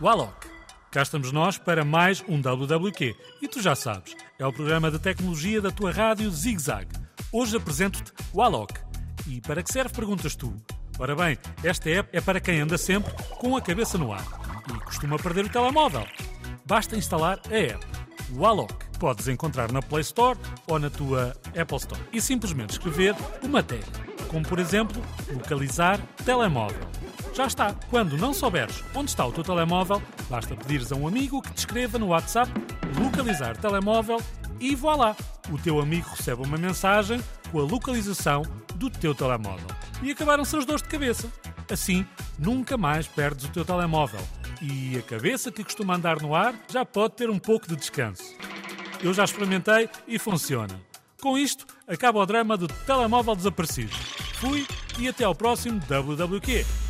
o Alok. Cá estamos nós para mais um WWQ. E tu já sabes, é o programa de tecnologia da tua rádio Zig Zag. Hoje apresento-te o Alok. E para que serve, perguntas tu? Ora bem, esta app é para quem anda sempre com a cabeça no ar e costuma perder o telemóvel. Basta instalar a app, o Alok. Podes encontrar na Play Store ou na tua Apple Store e simplesmente escrever uma tag, como por exemplo, localizar telemóvel. Já está. Quando não souberes onde está o teu telemóvel, basta pedires a um amigo que te escreva no WhatsApp localizar telemóvel e voilá! O teu amigo recebe uma mensagem com a localização do teu telemóvel. E acabaram-se as dores de cabeça. Assim, nunca mais perdes o teu telemóvel. E a cabeça que costuma andar no ar já pode ter um pouco de descanso. Eu já experimentei e funciona. Com isto, acaba o drama do telemóvel desaparecido. Fui e até ao próximo WWQ.